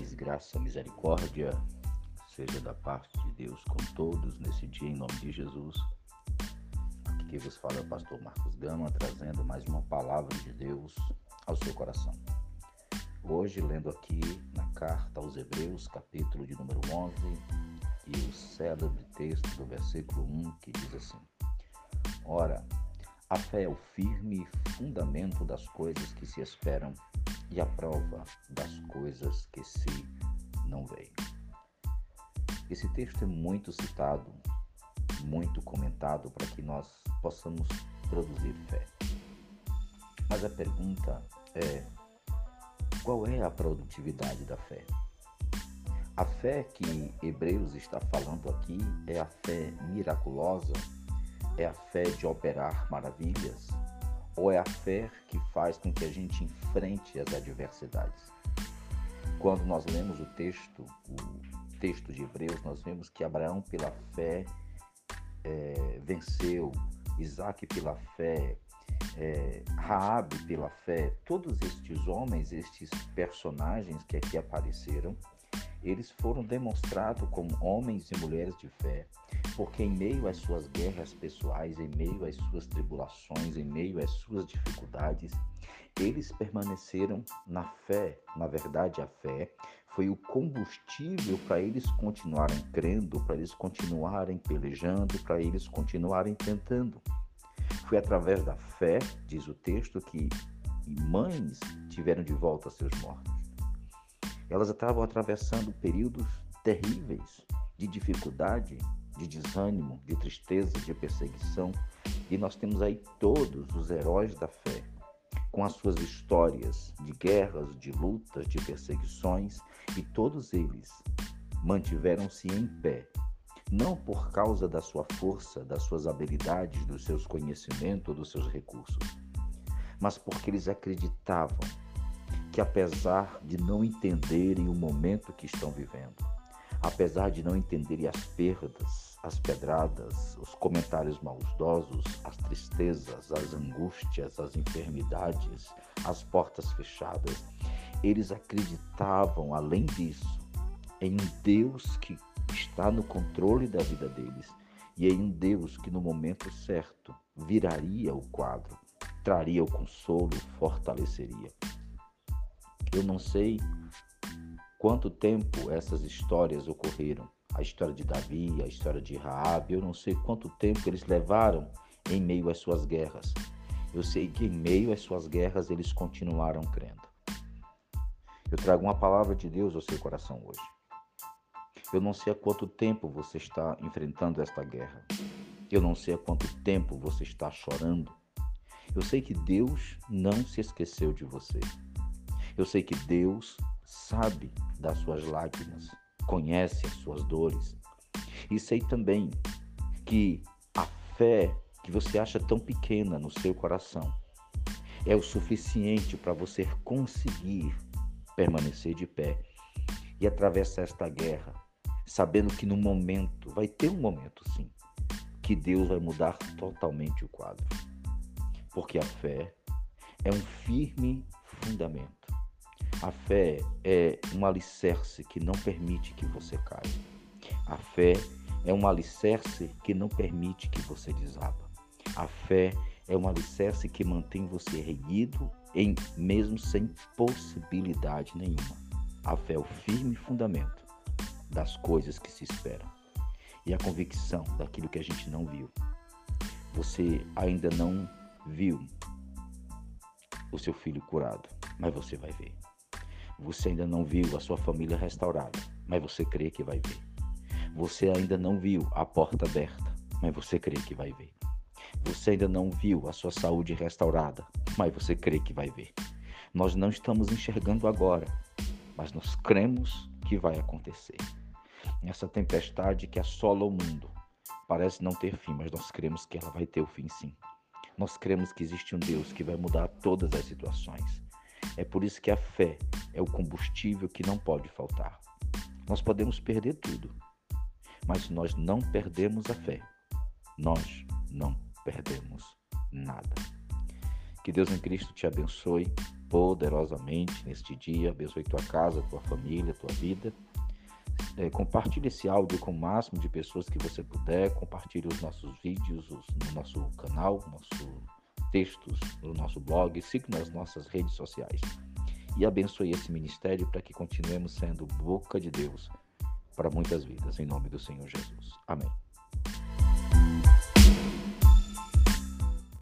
Paz, graça, misericórdia seja da parte de Deus com todos nesse dia, em nome de Jesus. Aqui quem vos fala é o pastor Marcos Gama, trazendo mais uma palavra de Deus ao seu coração. Hoje, lendo aqui na carta aos Hebreus, capítulo de número 11, e o célebre texto do versículo 1, que diz assim: Ora, a fé é o firme fundamento das coisas que se esperam e a prova das coisas que se não veem. Esse texto é muito citado, muito comentado para que nós possamos produzir fé. Mas a pergunta é: qual é a produtividade da fé? A fé que Hebreus está falando aqui é a fé miraculosa, é a fé de operar maravilhas, ou é a fé que faz com que a gente enfrente as adversidades? Quando nós lemos o texto, o texto de Hebreus, nós vemos que Abraão, pela fé, é, venceu, Isaac, pela fé, é, Raabe, pela fé, todos estes homens, estes personagens que aqui apareceram, eles foram demonstrados como homens e mulheres de fé, porque em meio às suas guerras pessoais, em meio às suas tribulações, em meio às suas dificuldades, eles permaneceram na fé. Na verdade, a fé foi o combustível para eles continuarem crendo, para eles continuarem pelejando, para eles continuarem tentando. Foi através da fé, diz o texto, que mães tiveram de volta seus mortos. Elas estavam atravessando períodos terríveis de dificuldade, de desânimo, de tristeza, de perseguição. E nós temos aí todos os heróis da fé, com as suas histórias de guerras, de lutas, de perseguições, e todos eles mantiveram-se em pé, não por causa da sua força, das suas habilidades, dos seus conhecimentos, dos seus recursos, mas porque eles acreditavam que apesar de não entenderem o momento que estão vivendo, apesar de não entenderem as perdas, as pedradas, os comentários maldosos, as tristezas, as angústias, as enfermidades, as portas fechadas, eles acreditavam, além disso, em um Deus que está no controle da vida deles e em um Deus que no momento certo viraria o quadro, traria o consolo, fortaleceria. Eu não sei quanto tempo essas histórias ocorreram. A história de Davi, a história de Raabe, eu não sei quanto tempo eles levaram em meio às suas guerras. Eu sei que em meio às suas guerras eles continuaram crendo. Eu trago uma palavra de Deus ao seu coração hoje. Eu não sei há quanto tempo você está enfrentando esta guerra. Eu não sei há quanto tempo você está chorando. Eu sei que Deus não se esqueceu de você. Eu sei que Deus sabe das suas lágrimas, conhece as suas dores. E sei também que a fé que você acha tão pequena no seu coração é o suficiente para você conseguir permanecer de pé e atravessar esta guerra, sabendo que no momento, vai ter um momento sim, que Deus vai mudar totalmente o quadro. Porque a fé é um firme fundamento a fé é um alicerce que não permite que você caia. A fé é um alicerce que não permite que você desaba. A fé é um alicerce que mantém você erguido em mesmo sem possibilidade nenhuma. A fé é o firme fundamento das coisas que se esperam e a convicção daquilo que a gente não viu. Você ainda não viu o seu filho curado, mas você vai ver. Você ainda não viu a sua família restaurada, mas você crê que vai ver. Você ainda não viu a porta aberta, mas você crê que vai ver. Você ainda não viu a sua saúde restaurada, mas você crê que vai ver. Nós não estamos enxergando agora, mas nós cremos que vai acontecer. Essa tempestade que assola o mundo parece não ter fim, mas nós cremos que ela vai ter o fim sim. Nós cremos que existe um Deus que vai mudar todas as situações. É por isso que a fé é o combustível que não pode faltar. Nós podemos perder tudo, mas nós não perdemos a fé. Nós não perdemos nada. Que Deus em Cristo te abençoe poderosamente neste dia. Abençoe tua casa, tua família, tua vida. É, compartilhe esse áudio com o máximo de pessoas que você puder. Compartilhe os nossos vídeos os, no nosso canal, nossos textos no nosso blog. Siga nas nossas redes sociais. E abençoe esse ministério para que continuemos sendo boca de Deus para muitas vidas. Em nome do Senhor Jesus. Amém.